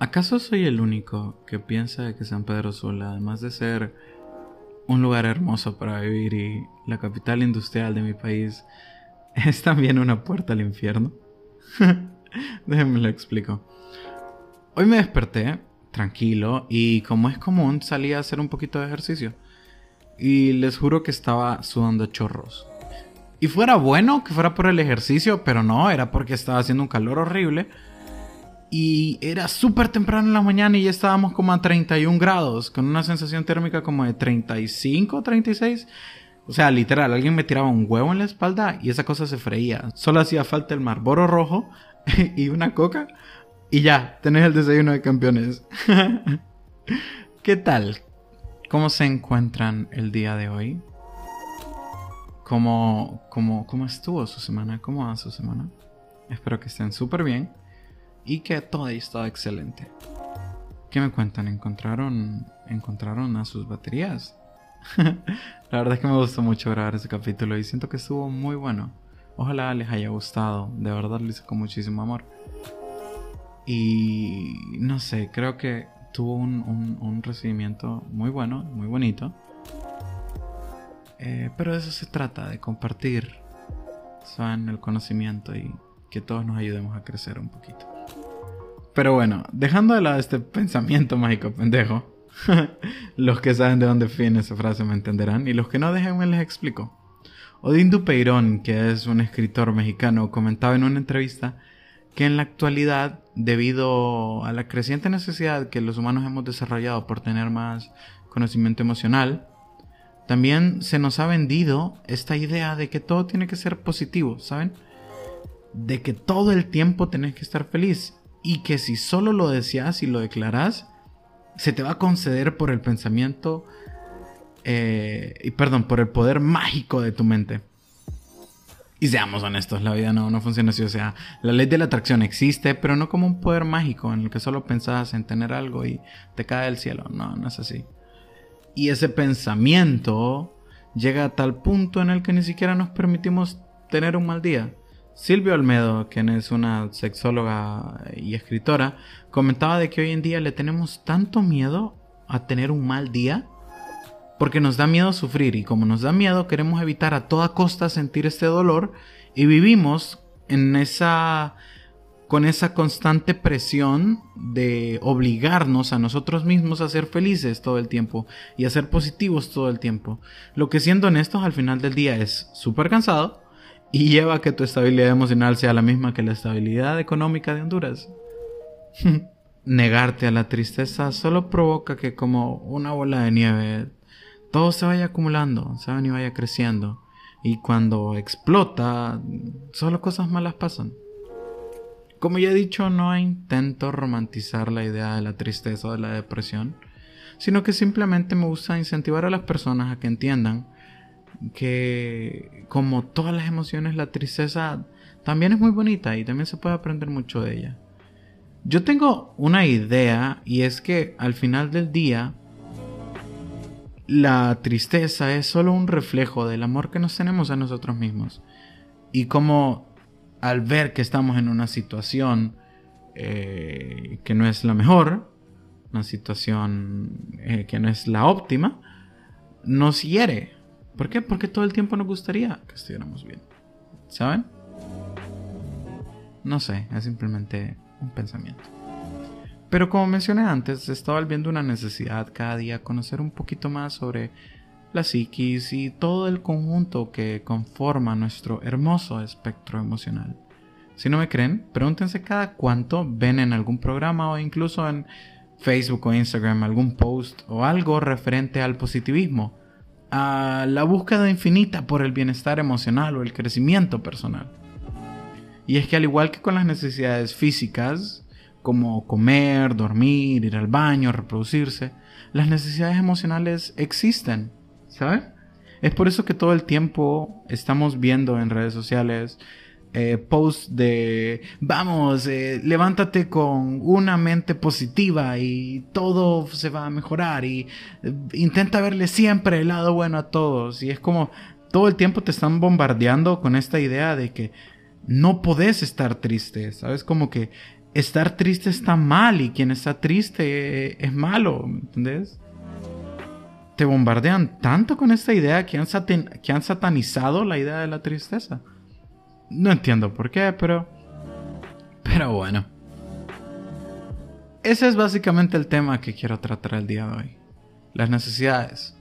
¿Acaso soy el único que piensa que San Pedro Sula, además de ser un lugar hermoso para vivir y la capital industrial de mi país, es también una puerta al infierno? Déjenme lo explico. Hoy me desperté tranquilo y como es común salí a hacer un poquito de ejercicio. Y les juro que estaba sudando chorros. Y fuera bueno que fuera por el ejercicio, pero no, era porque estaba haciendo un calor horrible. Y era súper temprano en la mañana y ya estábamos como a 31 grados, con una sensación térmica como de 35, 36. O sea, literal, alguien me tiraba un huevo en la espalda y esa cosa se freía. Solo hacía falta el marboro rojo y una coca y ya, tenés el desayuno de campeones. ¿Qué tal? ¿Cómo se encuentran el día de hoy? ¿Cómo, cómo, cómo estuvo su semana? ¿Cómo va su semana? Espero que estén súper bien y que todo haya estado excelente. ¿Qué me cuentan? ¿Encontraron, encontraron a sus baterías? La verdad es que me gustó mucho grabar ese capítulo y siento que estuvo muy bueno. Ojalá les haya gustado. De verdad lo hice con muchísimo amor. Y no sé, creo que tuvo un, recibimiento muy bueno, muy bonito. Eh, pero de eso se trata, de compartir ¿saben? el conocimiento y que todos nos ayudemos a crecer un poquito. Pero bueno, dejando de lado este pensamiento mágico pendejo, los que saben de dónde viene esa frase me entenderán y los que no, déjenme les explico. Odín Dupeirón, que es un escritor mexicano, comentaba en una entrevista que en la actualidad, debido a la creciente necesidad que los humanos hemos desarrollado por tener más conocimiento emocional, también se nos ha vendido esta idea de que todo tiene que ser positivo, ¿saben? De que todo el tiempo tenés que estar feliz y que si solo lo deseas y lo declaras, se te va a conceder por el pensamiento eh, y perdón, por el poder mágico de tu mente. Y seamos honestos, la vida no, no funciona así. O sea, la ley de la atracción existe, pero no como un poder mágico en el que solo pensás en tener algo y te cae del cielo. No, no es así. Y ese pensamiento llega a tal punto en el que ni siquiera nos permitimos tener un mal día. Silvio Almedo, quien es una sexóloga y escritora, comentaba de que hoy en día le tenemos tanto miedo a tener un mal día porque nos da miedo sufrir y como nos da miedo queremos evitar a toda costa sentir este dolor y vivimos en esa con esa constante presión de obligarnos a nosotros mismos a ser felices todo el tiempo y a ser positivos todo el tiempo. Lo que siendo honestos al final del día es súper cansado y lleva a que tu estabilidad emocional sea la misma que la estabilidad económica de Honduras. Negarte a la tristeza solo provoca que como una bola de nieve todo se vaya acumulando, ¿saben? Y vaya creciendo. Y cuando explota, solo cosas malas pasan. Como ya he dicho, no intento romantizar la idea de la tristeza o de la depresión, sino que simplemente me gusta incentivar a las personas a que entiendan que como todas las emociones, la tristeza también es muy bonita y también se puede aprender mucho de ella. Yo tengo una idea y es que al final del día la tristeza es solo un reflejo del amor que nos tenemos a nosotros mismos. Y como al ver que estamos en una situación eh, que no es la mejor, una situación eh, que no es la óptima, nos hiere. ¿Por qué? Porque todo el tiempo nos gustaría que estuviéramos bien. ¿Saben? No sé, es simplemente un pensamiento. Pero como mencioné antes, estaba viendo una necesidad cada día conocer un poquito más sobre la psiquis y todo el conjunto que conforma nuestro hermoso espectro emocional. Si no me creen, pregúntense cada cuánto ven en algún programa o incluso en Facebook o Instagram algún post o algo referente al positivismo, a la búsqueda infinita por el bienestar emocional o el crecimiento personal. Y es que al igual que con las necesidades físicas, como comer, dormir, ir al baño, reproducirse, las necesidades emocionales existen, ¿sabes? Es por eso que todo el tiempo estamos viendo en redes sociales eh, posts de vamos, eh, levántate con una mente positiva y todo se va a mejorar y eh, intenta verle siempre el lado bueno a todos y es como todo el tiempo te están bombardeando con esta idea de que no podés estar triste, ¿sabes? Como que estar triste está mal y quien está triste es malo, ¿me ¿entendés? Te bombardean tanto con esta idea que han, que han satanizado la idea de la tristeza. No entiendo por qué, pero... Pero bueno. Ese es básicamente el tema que quiero tratar el día de hoy. Las necesidades.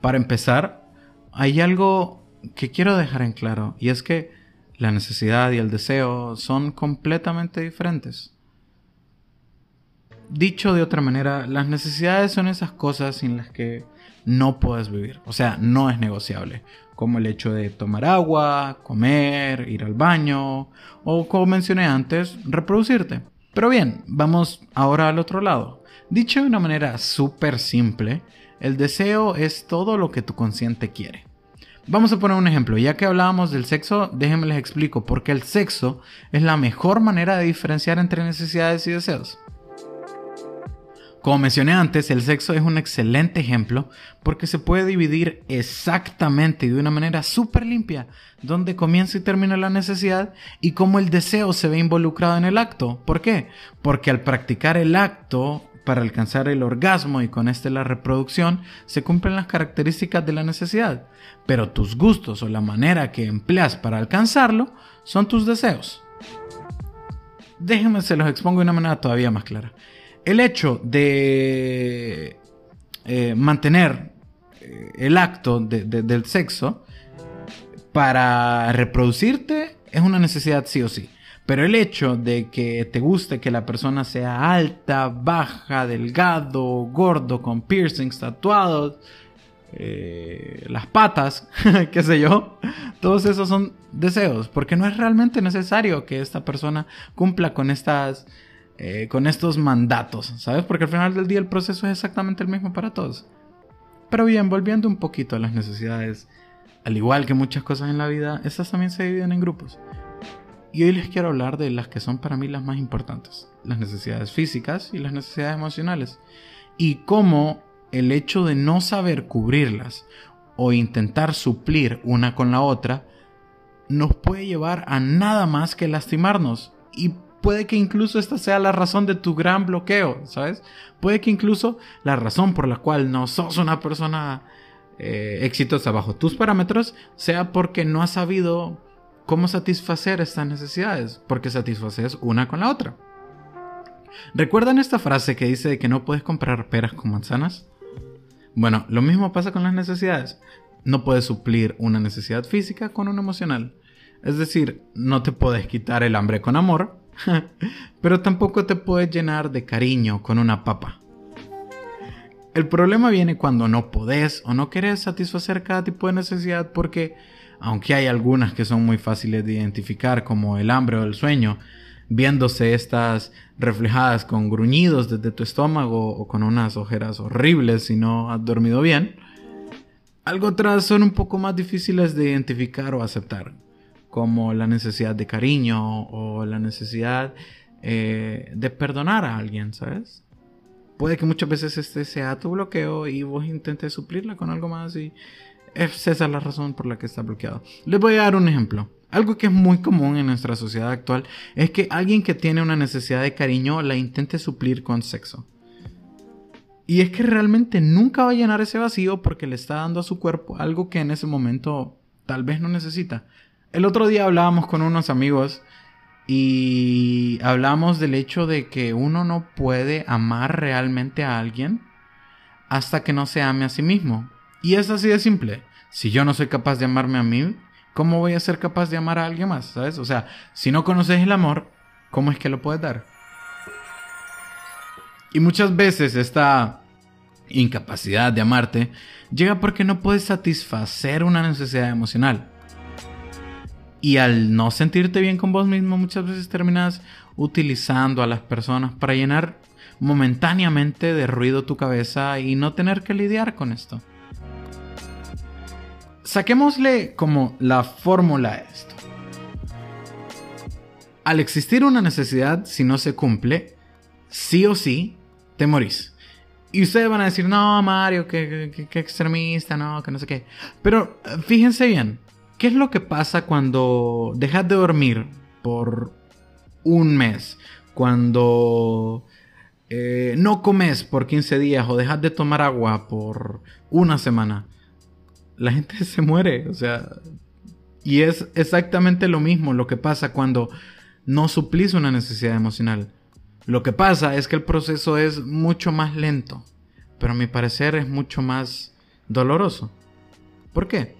Para empezar, hay algo que quiero dejar en claro y es que la necesidad y el deseo son completamente diferentes. Dicho de otra manera, las necesidades son esas cosas sin las que no puedes vivir. O sea, no es negociable. Como el hecho de tomar agua, comer, ir al baño o, como mencioné antes, reproducirte. Pero bien, vamos ahora al otro lado. Dicho de una manera súper simple, el deseo es todo lo que tu consciente quiere. Vamos a poner un ejemplo. Ya que hablábamos del sexo, déjenme les explico porque el sexo es la mejor manera de diferenciar entre necesidades y deseos. Como mencioné antes, el sexo es un excelente ejemplo porque se puede dividir exactamente y de una manera súper limpia donde comienza y termina la necesidad y cómo el deseo se ve involucrado en el acto. ¿Por qué? Porque al practicar el acto para alcanzar el orgasmo y con este la reproducción, se cumplen las características de la necesidad, pero tus gustos o la manera que empleas para alcanzarlo son tus deseos. Déjenme se los expongo de una manera todavía más clara el hecho de eh, mantener eh, el acto del sexo para reproducirte es una necesidad sí o sí. Pero el hecho de que te guste que la persona sea alta, baja, delgado, gordo, con piercings, tatuados, eh, las patas, qué sé yo, todos esos son deseos, porque no es realmente necesario que esta persona cumpla con estas eh, con estos mandatos, ¿sabes? Porque al final del día el proceso es exactamente el mismo para todos. Pero bien, volviendo un poquito a las necesidades, al igual que muchas cosas en la vida, estas también se dividen en grupos. Y hoy les quiero hablar de las que son para mí las más importantes, las necesidades físicas y las necesidades emocionales. Y cómo el hecho de no saber cubrirlas o intentar suplir una con la otra nos puede llevar a nada más que lastimarnos. Y puede que incluso esta sea la razón de tu gran bloqueo, ¿sabes? Puede que incluso la razón por la cual no sos una persona eh, exitosa bajo tus parámetros sea porque no has sabido cómo satisfacer estas necesidades, porque satisfaces una con la otra. ¿Recuerdan esta frase que dice que no puedes comprar peras con manzanas? Bueno, lo mismo pasa con las necesidades. No puedes suplir una necesidad física con una emocional. Es decir, no te puedes quitar el hambre con amor, Pero tampoco te puedes llenar de cariño con una papa. El problema viene cuando no podés o no querés satisfacer cada tipo de necesidad porque, aunque hay algunas que son muy fáciles de identificar como el hambre o el sueño, viéndose estas reflejadas con gruñidos desde tu estómago o con unas ojeras horribles si no has dormido bien, algo otras son un poco más difíciles de identificar o aceptar como la necesidad de cariño o la necesidad eh, de perdonar a alguien, ¿sabes? Puede que muchas veces este sea tu bloqueo y vos intentes suplirla con algo más y esa es la razón por la que está bloqueado. Les voy a dar un ejemplo. Algo que es muy común en nuestra sociedad actual es que alguien que tiene una necesidad de cariño la intente suplir con sexo. Y es que realmente nunca va a llenar ese vacío porque le está dando a su cuerpo algo que en ese momento tal vez no necesita. El otro día hablábamos con unos amigos y hablamos del hecho de que uno no puede amar realmente a alguien hasta que no se ame a sí mismo. Y es así de simple. Si yo no soy capaz de amarme a mí, ¿cómo voy a ser capaz de amar a alguien más? ¿Sabes? O sea, si no conoces el amor, ¿cómo es que lo puedes dar? Y muchas veces esta incapacidad de amarte llega porque no puedes satisfacer una necesidad emocional. Y al no sentirte bien con vos mismo, muchas veces terminas utilizando a las personas para llenar momentáneamente de ruido tu cabeza y no tener que lidiar con esto. Saquémosle como la fórmula a esto. Al existir una necesidad, si no se cumple, sí o sí, te morís. Y ustedes van a decir, no, Mario, que, extremista, no, que no sé qué. Pero fíjense bien, ¿Qué es lo que pasa cuando dejas de dormir por un mes, cuando eh, no comes por 15 días o dejas de tomar agua por una semana, la gente se muere. O sea, y es exactamente lo mismo lo que pasa cuando no suplís una necesidad emocional. Lo que pasa es que el proceso es mucho más lento, pero a mi parecer es mucho más doloroso. ¿Por qué?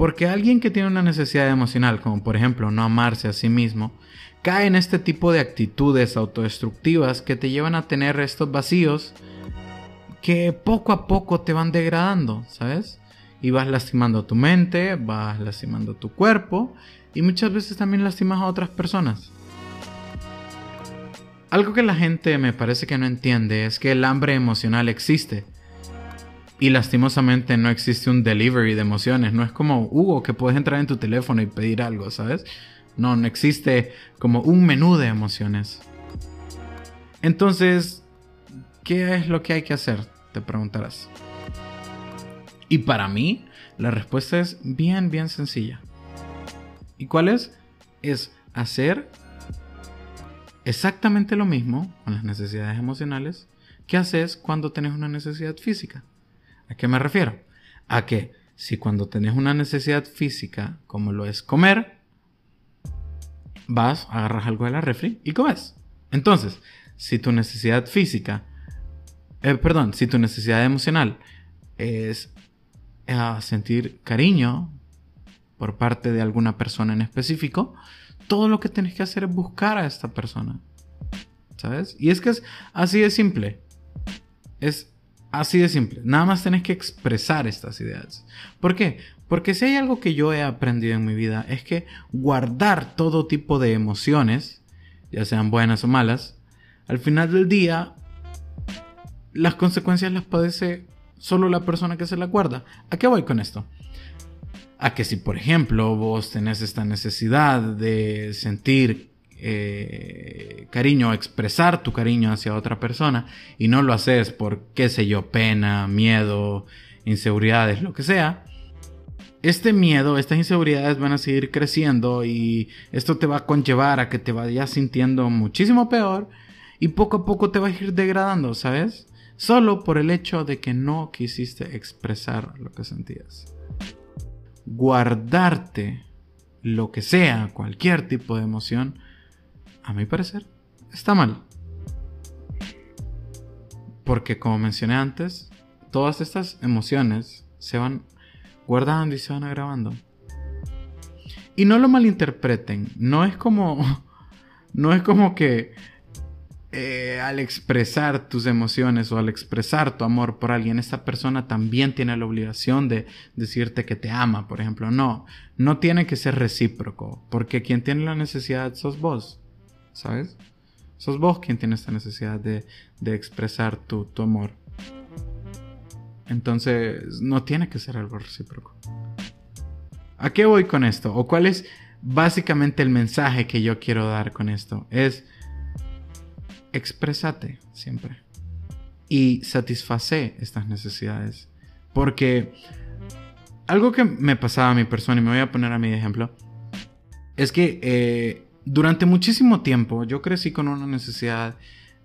Porque alguien que tiene una necesidad emocional, como por ejemplo no amarse a sí mismo, cae en este tipo de actitudes autodestructivas que te llevan a tener estos vacíos que poco a poco te van degradando, ¿sabes? Y vas lastimando tu mente, vas lastimando tu cuerpo y muchas veces también lastimas a otras personas. Algo que la gente me parece que no entiende es que el hambre emocional existe. Y lastimosamente no existe un delivery de emociones. No es como Hugo que puedes entrar en tu teléfono y pedir algo, ¿sabes? No, no existe como un menú de emociones. Entonces, ¿qué es lo que hay que hacer? Te preguntarás. Y para mí, la respuesta es bien, bien sencilla. ¿Y cuál es? Es hacer exactamente lo mismo con las necesidades emocionales que haces cuando tenés una necesidad física. ¿A qué me refiero? A que si cuando tenés una necesidad física, como lo es comer, vas, agarras algo de la refri y comes. Entonces, si tu necesidad física, eh, perdón, si tu necesidad emocional es eh, sentir cariño por parte de alguna persona en específico, todo lo que tienes que hacer es buscar a esta persona. ¿Sabes? Y es que es así de simple. Es así de simple. Nada más tienes que expresar estas ideas. ¿Por qué? Porque si hay algo que yo he aprendido en mi vida es que guardar todo tipo de emociones, ya sean buenas o malas, al final del día las consecuencias las padece solo la persona que se la guarda. ¿A qué voy con esto? a que si por ejemplo vos tenés esta necesidad de sentir eh, cariño, expresar tu cariño hacia otra persona y no lo haces por, qué sé yo, pena, miedo, inseguridades, lo que sea, este miedo, estas inseguridades van a seguir creciendo y esto te va a conllevar a que te vayas sintiendo muchísimo peor y poco a poco te va a ir degradando, ¿sabes? Solo por el hecho de que no quisiste expresar lo que sentías guardarte lo que sea, cualquier tipo de emoción, a mi parecer, está mal. Porque como mencioné antes, todas estas emociones se van guardando y se van agravando. Y no lo malinterpreten, no es como no es como que eh, al expresar tus emociones o al expresar tu amor por alguien, esta persona también tiene la obligación de decirte que te ama, por ejemplo. No, no tiene que ser recíproco, porque quien tiene la necesidad sos vos, ¿sabes? Sos vos quien tiene esta necesidad de, de expresar tu, tu amor. Entonces, no tiene que ser algo recíproco. ¿A qué voy con esto? ¿O cuál es básicamente el mensaje que yo quiero dar con esto? Es exprésate siempre y satisface estas necesidades. Porque algo que me pasaba a mi persona, y me voy a poner a mi ejemplo, es que eh, durante muchísimo tiempo yo crecí con una necesidad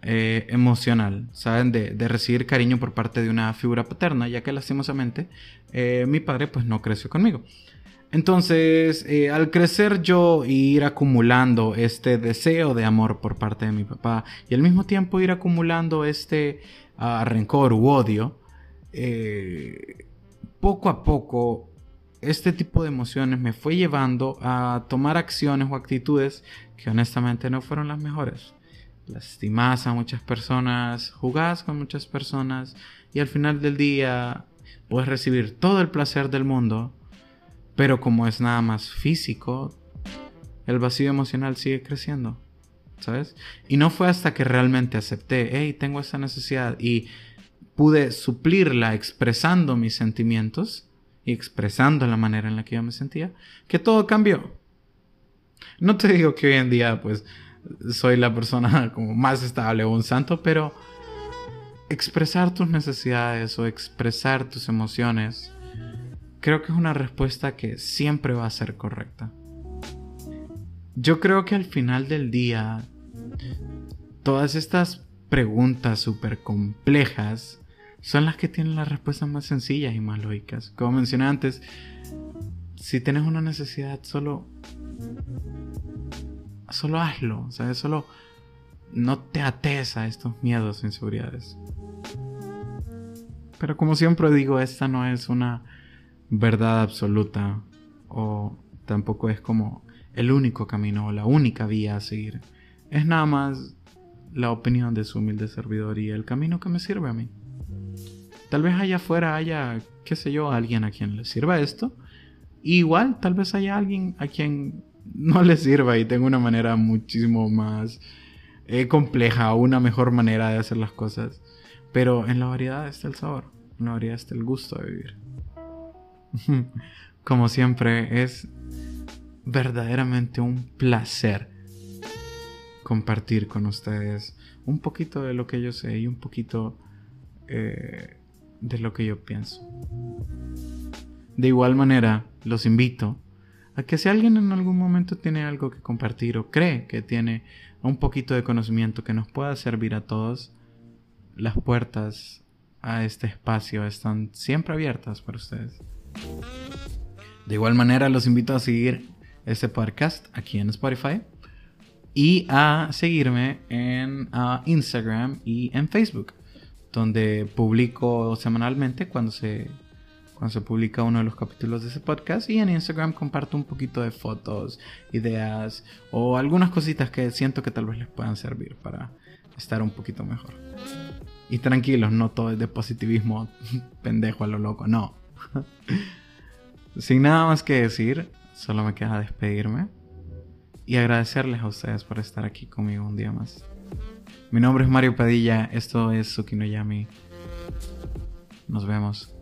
eh, emocional, ¿saben? De, recibir cariño por parte de una figura paterna, ya que lastimosamente eh, mi padre pues no creció conmigo. Entonces, eh, al crecer yo ir acumulando este deseo de amor por parte de mi papá y al mismo tiempo ir acumulando este ah, rencor u odio, poco a poco este tipo de emociones me fue llevando a tomar acciones o actitudes que honestamente no fueron las mejores. Lastimas a muchas personas, jugás con muchas personas y al final del día puedes recibir todo el placer del mundo pero como es nada más físico, el vacío emocional sigue creciendo, ¿sabes? Y no fue hasta que realmente acepté, hey, tengo esa necesidad y pude suplirla expresando mis sentimientos y expresando la manera en la que yo me sentía, que todo cambió. No te digo que hoy en día pues soy la persona como más estable o un santo, pero expresar tus necesidades o expresar tus emociones creo que es una respuesta que siempre va a ser correcta. Yo creo que al final del día todas estas preguntas súper complejas son las que tienen las respuestas más sencillas y más lógicas. Como mencioné antes, si tienes una necesidad, solo. Solo hazlo, ¿sabes? Solo no te ates a estos miedos e inseguridades. Pero como siempre digo, esta no es una verdad absoluta o tampoco es como el único camino o la única vía a seguir. Es nada más la opinión de su humilde servidor y el camino que me sirve a mí. Tal vez allá afuera haya, qué sé yo, alguien a quien le sirva esto. igual, tal vez haya alguien a quien no le sirva y tenga una manera muchísimo más eh, compleja o una mejor manera de hacer las cosas. Pero en la variedad está el sabor, en la variedad está el gusto de vivir. Como siempre, es verdaderamente un placer compartir con ustedes un poquito de lo que yo sé y un poquito eh, de lo que yo pienso. De igual manera, los invito a que si alguien en algún momento tiene algo que compartir o cree que tiene un poquito de conocimiento que nos pueda servir a todos, las puertas a este espacio están siempre abiertas para ustedes. De igual manera, los invito a seguir este podcast aquí en Spotify y a seguirme en Instagram y en Facebook, donde publico semanalmente cuando se, cuando se publica uno de los capítulos de ese podcast y en Instagram comparto un poquito de fotos, ideas o algunas cositas que siento que tal vez les puedan servir para estar un poquito mejor. Y tranquilos, no todo es de positivismo pendejo a lo loco, no. Sin nada más que decir, solo me queda despedirme y agradecerles a ustedes por estar aquí conmigo un día más. Mi nombre es Mario Padilla, esto es Tsukinoyami. Nos vemos.